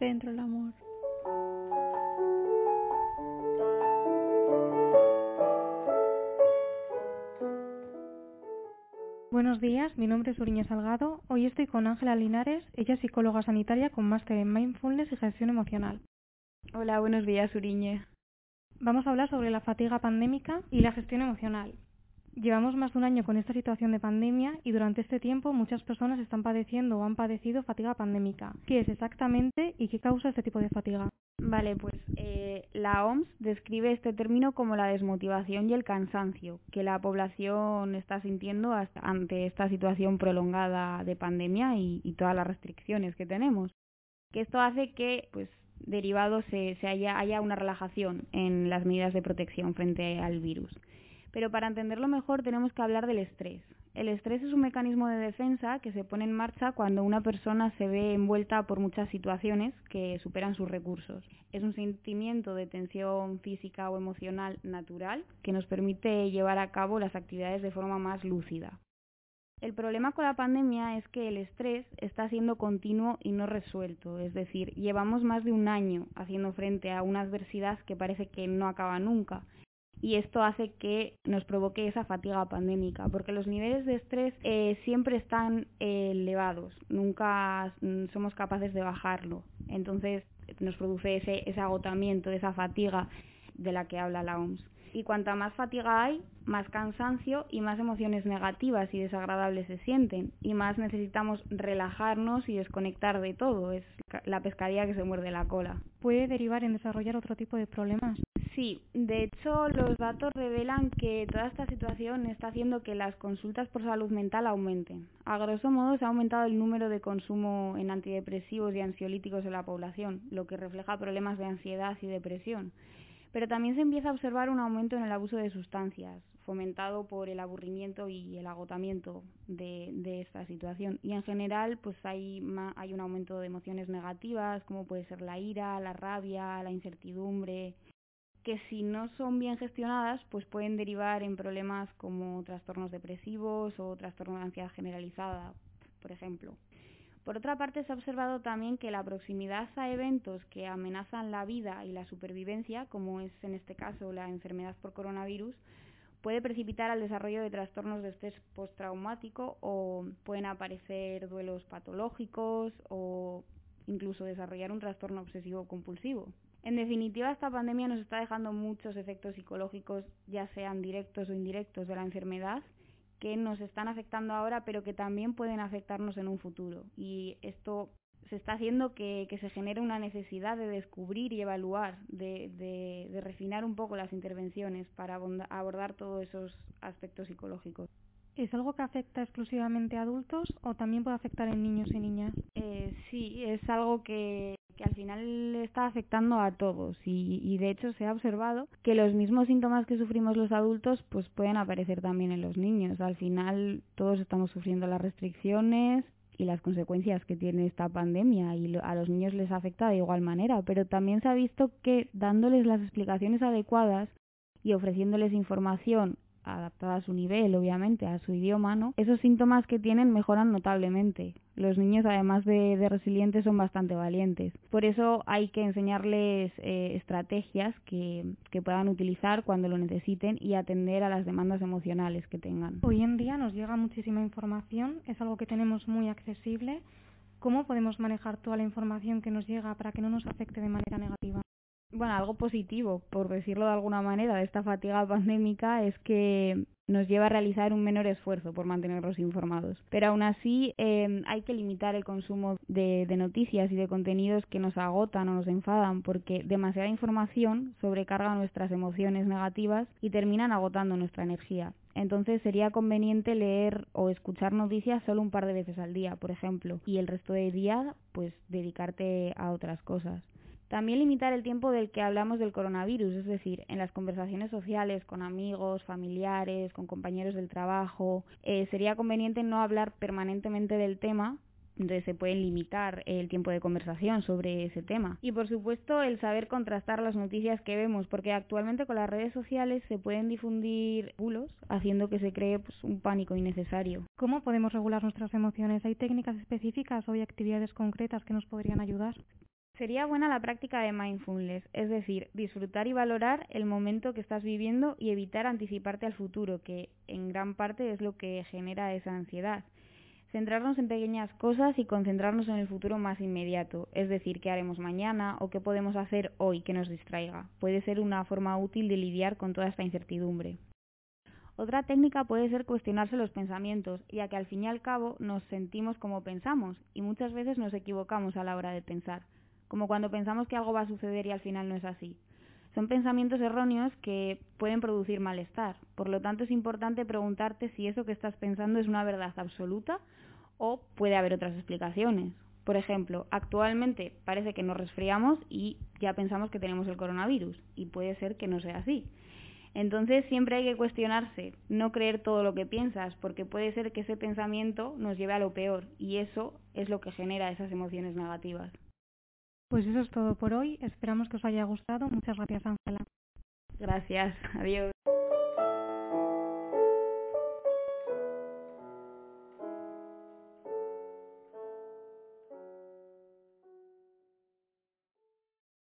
dentro del amor. Buenos días, mi nombre es Uriña Salgado. Hoy estoy con Ángela Linares, ella es psicóloga sanitaria con máster en Mindfulness y Gestión Emocional. Hola, buenos días, Uriñe. Vamos a hablar sobre la fatiga pandémica y la gestión emocional. Llevamos más de un año con esta situación de pandemia y durante este tiempo muchas personas están padeciendo o han padecido fatiga pandémica. ¿Qué es exactamente y qué causa este tipo de fatiga? Vale, pues eh, la OMS describe este término como la desmotivación y el cansancio que la población está sintiendo hasta ante esta situación prolongada de pandemia y, y, todas las restricciones que tenemos. Que esto hace que, pues, derivado se, se haya, haya una relajación en las medidas de protección frente al virus. Pero para entenderlo mejor tenemos que hablar del estrés. El estrés es un mecanismo de defensa que se pone en marcha cuando una persona se ve envuelta por muchas situaciones que superan sus recursos. Es un sentimiento de tensión física o emocional natural que nos permite llevar a cabo las actividades de forma más lúcida. El problema con la pandemia es que el estrés está siendo continuo y no resuelto, es decir, llevamos más de un año haciendo frente a una adversidad que parece que no acaba nunca y esto hace que nos provoque esa fatiga pandémica, porque los niveles de estrés eh, siempre están eh, elevados, nunca somos capaces de bajarlo. Entonces nos produce ese, ese agotamiento, esa fatiga de la que habla la OMS. Y cuanta más fatiga hay, más cansancio y más emociones negativas y desagradables se sienten, y más necesitamos relajarnos y desconectar de todo. Es la pescadilla que se muerde la cola. ¿Puede derivar en desarrollar otro tipo de problemas? Sí, de hecho los datos revelan que toda esta situación está haciendo que las consultas por salud mental aumenten. A grosso modo se ha aumentado el número de consumo en antidepresivos y ansiolíticos en la población, lo que refleja problemas de ansiedad y depresión. Pero también se empieza a observar un aumento en el abuso de sustancias, fomentado por el aburrimiento y el agotamiento de, esta situación. Y en general, pues hay, hay un aumento de emociones negativas, como puede ser la ira, la rabia, la incertidumbre, que si no son bien gestionadas, pues pueden derivar en problemas como trastornos depresivos o trastornos de ansiedad generalizada, por ejemplo. Por otra parte, se ha observado también que la proximidad a eventos que amenazan la vida y la supervivencia, como es en este caso la enfermedad por coronavirus, puede precipitar al desarrollo de trastornos de estrés postraumático o pueden aparecer duelos patológicos o incluso desarrollar un trastorno obsesivo compulsivo. En definitiva, esta pandemia nos está dejando muchos efectos psicológicos, ya sean directos o indirectos, de la enfermedad, que nos están afectando ahora, pero que también pueden afectarnos en un futuro. Y esto se está haciendo que, que se genere una necesidad de descubrir y evaluar, de, de, de refinar un poco las intervenciones para abordar todos esos aspectos psicológicos. ¿Es algo que afecta exclusivamente a adultos o también puede afectar en niños y niñas? Eh, sí, es algo que, que al final está afectando a todos y, y, de hecho se ha observado que los mismos síntomas que sufrimos los adultos pues pueden aparecer también en los niños. Al final todos estamos sufriendo las restricciones y las consecuencias que tiene esta pandemia y a los niños les afecta de igual manera, pero también se ha visto que dándoles las explicaciones adecuadas y ofreciéndoles información adaptada a su nivel, obviamente, a su idioma, ¿no? Esos síntomas que tienen mejoran notablemente. Los niños, además de, resilientes, son bastante valientes. Por eso hay que enseñarles eh, estrategias que puedan utilizar cuando lo necesiten y atender a las demandas emocionales que tengan. Hoy en día nos llega muchísima información, es algo que tenemos muy accesible. ¿Cómo podemos manejar toda la información que nos llega para que no nos afecte de manera negativa? Bueno, algo positivo, por decirlo de alguna manera, de esta fatiga pandémica es que nos lleva a realizar un menor esfuerzo por mantenerlos informados. Pero aún así eh, hay que limitar el consumo de, de noticias y de contenidos que nos agotan o nos enfadan porque demasiada información sobrecarga nuestras emociones negativas y terminan agotando nuestra energía. Entonces sería conveniente leer o escuchar noticias solo un par de veces al día, por ejemplo, y el resto del día pues dedicarte a otras cosas. También limitar el tiempo del que hablamos del coronavirus, es decir, en las conversaciones sociales con amigos, familiares, con compañeros del trabajo. Eh, sería conveniente no hablar permanentemente del tema entonces se puede limitar el tiempo de conversación sobre ese tema. Y por supuesto el saber contrastar las noticias que vemos, porque actualmente con las redes sociales se pueden difundir bulos haciendo que se cree pues, un pánico innecesario. ¿Cómo podemos regular nuestras emociones? ¿Hay técnicas específicas o hay actividades concretas que nos podrían ayudar? Sería buena la práctica de mindfulness, es decir, disfrutar y valorar el momento que estás viviendo y evitar anticiparte al futuro, que en gran parte es lo que genera esa ansiedad. Centrarnos en pequeñas cosas y concentrarnos en el futuro más inmediato, es decir, qué haremos mañana o qué podemos hacer hoy que nos distraiga. Puede ser una forma útil de lidiar con toda esta incertidumbre. Otra técnica puede ser cuestionarse los pensamientos, ya que al fin y al cabo nos sentimos como pensamos y muchas veces nos equivocamos a la hora de pensar como cuando pensamos que algo va a suceder y al final no es así. Son pensamientos erróneos que pueden producir malestar. Por lo tanto, es importante preguntarte si eso que estás pensando es una verdad absoluta o puede haber otras explicaciones. Por ejemplo, actualmente parece que nos resfriamos y ya pensamos que tenemos el coronavirus y puede ser que no sea así. Entonces siempre hay que cuestionarse, no creer todo lo que piensas, porque puede ser que ese pensamiento nos lleve a lo peor y eso es lo que genera esas emociones negativas. Pues eso es todo por hoy. Esperamos que os haya gustado. Muchas gracias, Ángela. Gracias. Adiós.